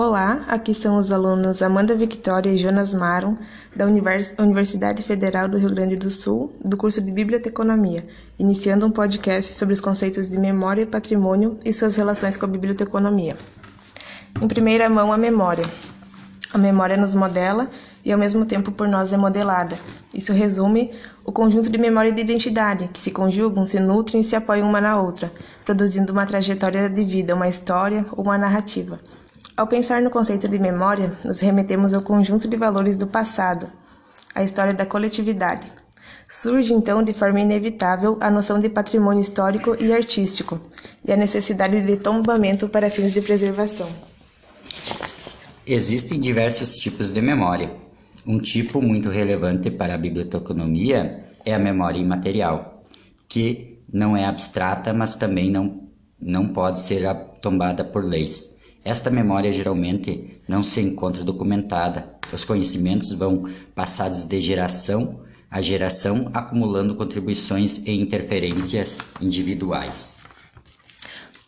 Olá, aqui são os alunos Amanda Victoria e Jonas Maron, da Universidade Federal do Rio Grande do Sul, do curso de Biblioteconomia, iniciando um podcast sobre os conceitos de memória e patrimônio e suas relações com a biblioteconomia. Em primeira mão, a memória. A memória nos modela e, ao mesmo tempo, por nós é modelada. Isso resume o conjunto de memória e de identidade, que se conjugam, se nutrem e se apoiam uma na outra, produzindo uma trajetória de vida, uma história ou uma narrativa. Ao pensar no conceito de memória, nos remetemos ao conjunto de valores do passado, a história da coletividade. Surge então de forma inevitável a noção de patrimônio histórico e artístico e a necessidade de tombamento para fins de preservação. Existem diversos tipos de memória. Um tipo muito relevante para a biblioteconomia é a memória imaterial, que não é abstrata, mas também não, não pode ser tombada por leis. Esta memória geralmente não se encontra documentada. Os conhecimentos vão passados de geração a geração, acumulando contribuições e interferências individuais.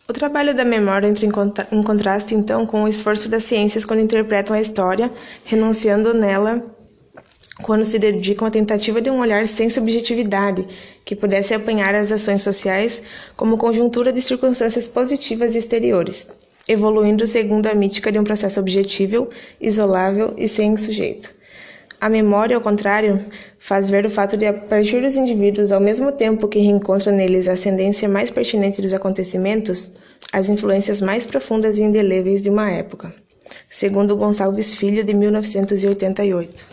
O trabalho da memória entra em contraste, então, com o esforço das ciências quando interpretam a história, renunciando nela quando se dedicam à tentativa de um olhar sem subjetividade, que pudesse apanhar as ações sociais como conjuntura de circunstâncias positivas e exteriores evoluindo segundo a mítica de um processo objetível, isolável e sem sujeito. A memória, ao contrário, faz ver o fato de, a partir dos indivíduos, ao mesmo tempo que reencontra neles a ascendência mais pertinente dos acontecimentos, as influências mais profundas e indeléveis de uma época. Segundo Gonçalves Filho, de 1988.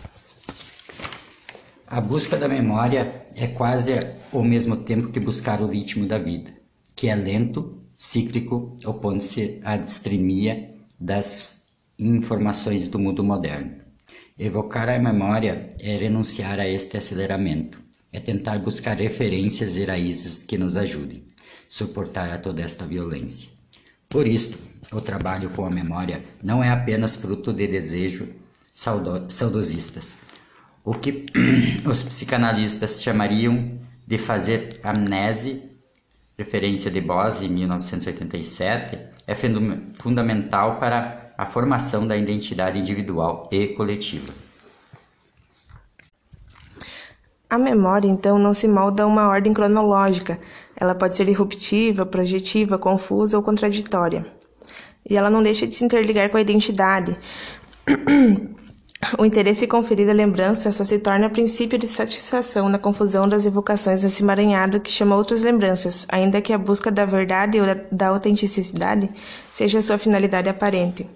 A busca da memória é quase ao mesmo tempo que buscar o ritmo da vida, que é lento cíclico, opondo-se à distrimia das informações do mundo moderno. Evocar a memória é renunciar a este aceleramento, é tentar buscar referências e raízes que nos ajudem a suportar a toda esta violência. Por isto, o trabalho com a memória não é apenas fruto de desejos saudosistas, o que os psicanalistas chamariam de fazer amnese referência de Bose em 1987, é fundamental para a formação da identidade individual e coletiva. A memória, então, não se molda a uma ordem cronológica. Ela pode ser irruptiva, projetiva, confusa ou contraditória. E ela não deixa de se interligar com a identidade. O interesse conferido à lembrança só se torna princípio de satisfação na confusão das evocações desse emaranhado que chama outras lembranças, ainda que a busca da verdade ou da, da autenticidade seja sua finalidade aparente.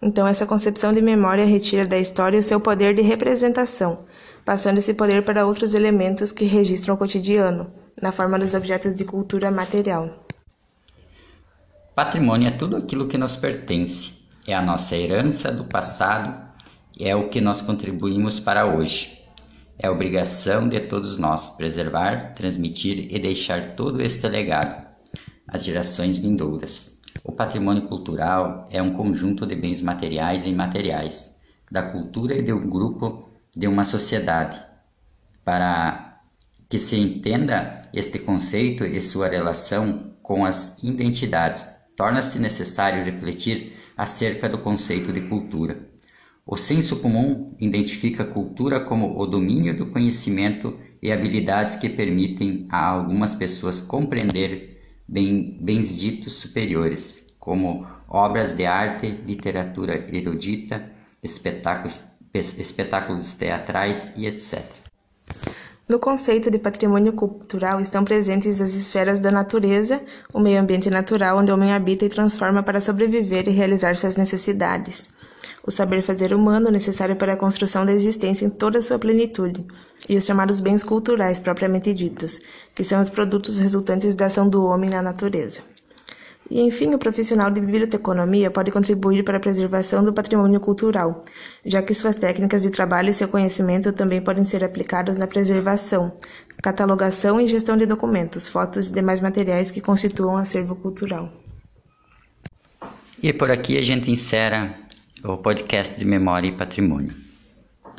Então, essa concepção de memória retira da história o seu poder de representação, passando esse poder para outros elementos que registram o cotidiano, na forma dos objetos de cultura material. Patrimônio é tudo aquilo que nos pertence, é a nossa herança do passado é o que nós contribuímos para hoje. É obrigação de todos nós preservar, transmitir e deixar todo este legado às gerações vindouras. O patrimônio cultural é um conjunto de bens materiais e imateriais, da cultura e de um grupo de uma sociedade. Para que se entenda este conceito e sua relação com as identidades, torna-se necessário refletir acerca do conceito de cultura. O senso comum identifica cultura como o domínio do conhecimento e habilidades que permitem a algumas pessoas compreender bem, bens ditos superiores, como obras de arte, literatura erudita, espetáculos, espetáculos teatrais e etc. No conceito de patrimônio cultural estão presentes as esferas da natureza, o meio ambiente natural onde o homem habita e transforma para sobreviver e realizar suas necessidades o saber fazer humano necessário para a construção da existência em toda a sua plenitude, e os chamados bens culturais propriamente ditos, que são os produtos resultantes da ação do homem na natureza. E, enfim, o profissional de biblioteconomia pode contribuir para a preservação do patrimônio cultural, já que suas técnicas de trabalho e seu conhecimento também podem ser aplicados na preservação, catalogação e gestão de documentos, fotos e demais materiais que constituam acervo cultural. E por aqui a gente encerra o podcast de Memória e Patrimônio.